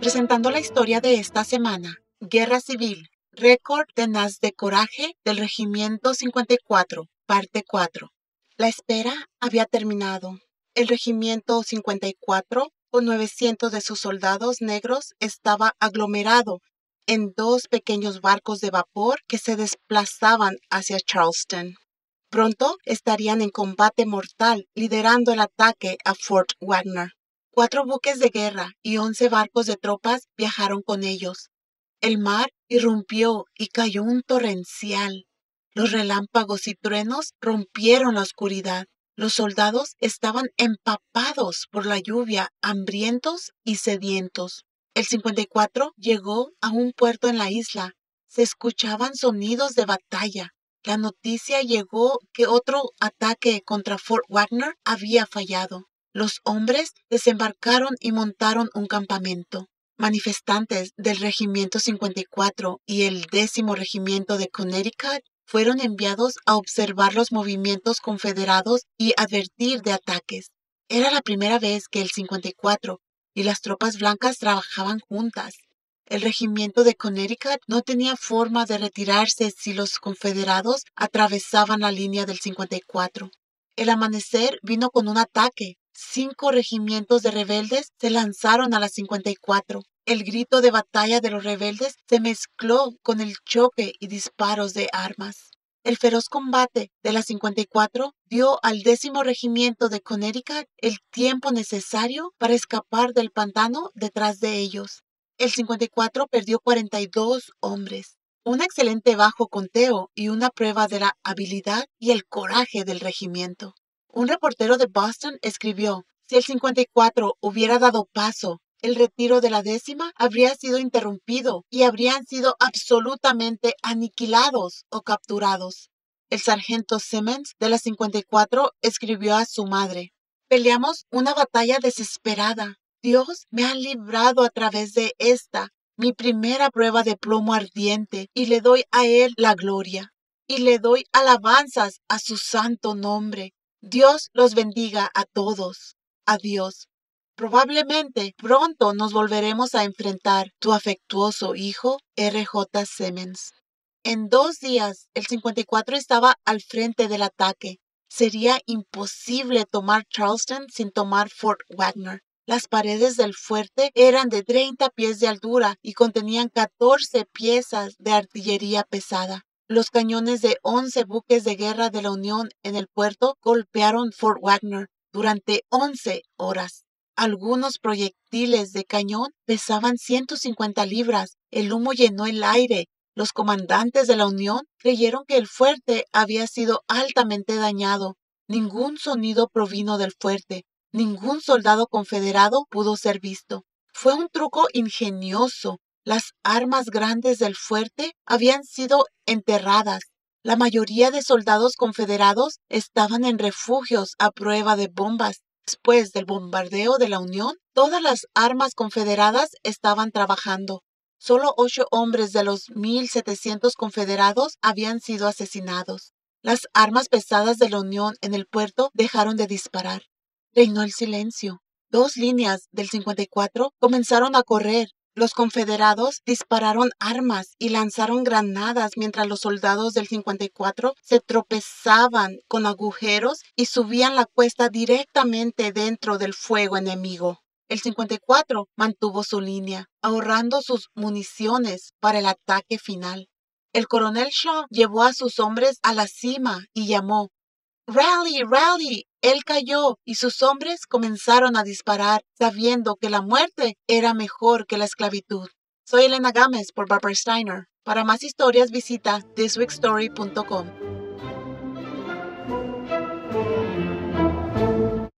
Presentando la historia de esta semana, Guerra Civil, récord tenaz de coraje del Regimiento 54, parte 4. La espera había terminado. El Regimiento 54, con 900 de sus soldados negros, estaba aglomerado en dos pequeños barcos de vapor que se desplazaban hacia Charleston. Pronto estarían en combate mortal, liderando el ataque a Fort Wagner. Cuatro buques de guerra y once barcos de tropas viajaron con ellos. El mar irrumpió y cayó un torrencial. Los relámpagos y truenos rompieron la oscuridad. Los soldados estaban empapados por la lluvia, hambrientos y sedientos. El 54 llegó a un puerto en la isla. Se escuchaban sonidos de batalla. La noticia llegó que otro ataque contra Fort Wagner había fallado. Los hombres desembarcaron y montaron un campamento. Manifestantes del Regimiento 54 y el décimo Regimiento de Connecticut fueron enviados a observar los movimientos confederados y advertir de ataques. Era la primera vez que el 54 y las tropas blancas trabajaban juntas. El regimiento de Connecticut no tenía forma de retirarse si los confederados atravesaban la línea del 54. El amanecer vino con un ataque. Cinco regimientos de rebeldes se lanzaron a las 54. El grito de batalla de los rebeldes se mezcló con el choque y disparos de armas. El feroz combate de las 54 dio al décimo regimiento de Connecticut el tiempo necesario para escapar del pantano detrás de ellos el 54 perdió 42 hombres. Un excelente bajo conteo y una prueba de la habilidad y el coraje del regimiento. Un reportero de Boston escribió, si el 54 hubiera dado paso, el retiro de la décima habría sido interrumpido y habrían sido absolutamente aniquilados o capturados. El sargento Simmons de la 54 escribió a su madre, peleamos una batalla desesperada, Dios me ha librado a través de esta, mi primera prueba de plomo ardiente, y le doy a Él la gloria, y le doy alabanzas a su santo nombre. Dios los bendiga a todos. Adiós. Probablemente pronto nos volveremos a enfrentar tu afectuoso hijo R.J. Simmons. En dos días, el 54 estaba al frente del ataque. Sería imposible tomar Charleston sin tomar Fort Wagner. Las paredes del fuerte eran de 30 pies de altura y contenían 14 piezas de artillería pesada. Los cañones de 11 buques de guerra de la Unión en el puerto golpearon Fort Wagner durante 11 horas. Algunos proyectiles de cañón pesaban 150 libras. El humo llenó el aire. Los comandantes de la Unión creyeron que el fuerte había sido altamente dañado. Ningún sonido provino del fuerte. Ningún soldado confederado pudo ser visto. Fue un truco ingenioso. Las armas grandes del fuerte habían sido enterradas. La mayoría de soldados confederados estaban en refugios a prueba de bombas. Después del bombardeo de la Unión, todas las armas confederadas estaban trabajando. Solo ocho hombres de los 1.700 confederados habían sido asesinados. Las armas pesadas de la Unión en el puerto dejaron de disparar. Reinó el silencio. Dos líneas del 54 comenzaron a correr. Los confederados dispararon armas y lanzaron granadas mientras los soldados del 54 se tropezaban con agujeros y subían la cuesta directamente dentro del fuego enemigo. El 54 mantuvo su línea, ahorrando sus municiones para el ataque final. El coronel Shaw llevó a sus hombres a la cima y llamó, Rally, rally, él cayó y sus hombres comenzaron a disparar, sabiendo que la muerte era mejor que la esclavitud. Soy Elena Gámez por Barbara Steiner. Para más historias visita thisweekstory.com.